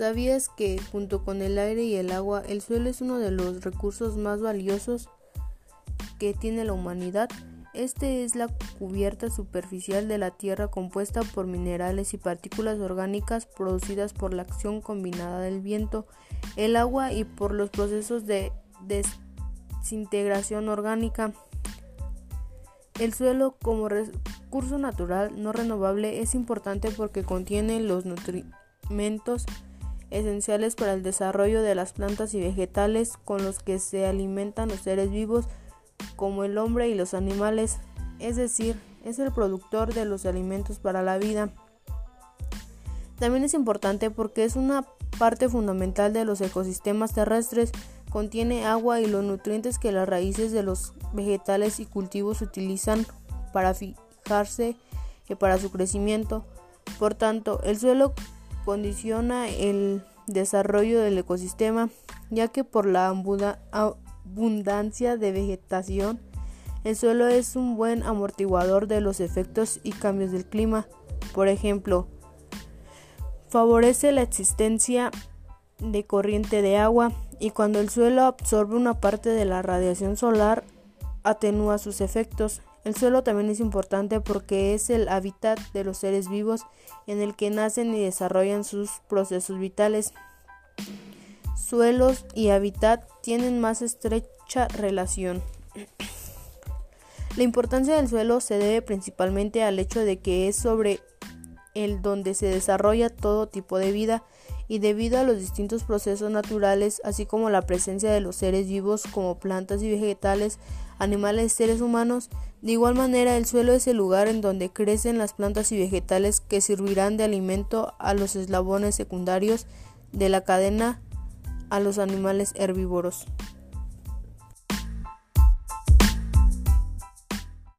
¿Sabías que, junto con el aire y el agua, el suelo es uno de los recursos más valiosos que tiene la humanidad? Este es la cubierta superficial de la Tierra compuesta por minerales y partículas orgánicas producidas por la acción combinada del viento, el agua y por los procesos de desintegración orgánica. El suelo como recurso natural no renovable es importante porque contiene los nutrimentos esenciales para el desarrollo de las plantas y vegetales con los que se alimentan los seres vivos como el hombre y los animales, es decir, es el productor de los alimentos para la vida. También es importante porque es una parte fundamental de los ecosistemas terrestres, contiene agua y los nutrientes que las raíces de los vegetales y cultivos utilizan para fijarse y para su crecimiento. Por tanto, el suelo condiciona el desarrollo del ecosistema, ya que por la abundancia de vegetación, el suelo es un buen amortiguador de los efectos y cambios del clima. Por ejemplo, favorece la existencia de corriente de agua y cuando el suelo absorbe una parte de la radiación solar, atenúa sus efectos. El suelo también es importante porque es el hábitat de los seres vivos en el que nacen y desarrollan sus procesos vitales. Suelos y hábitat tienen más estrecha relación. La importancia del suelo se debe principalmente al hecho de que es sobre el donde se desarrolla todo tipo de vida y debido a los distintos procesos naturales, así como la presencia de los seres vivos como plantas y vegetales, animales, seres humanos. De igual manera, el suelo es el lugar en donde crecen las plantas y vegetales que servirán de alimento a los eslabones secundarios de la cadena a los animales herbívoros.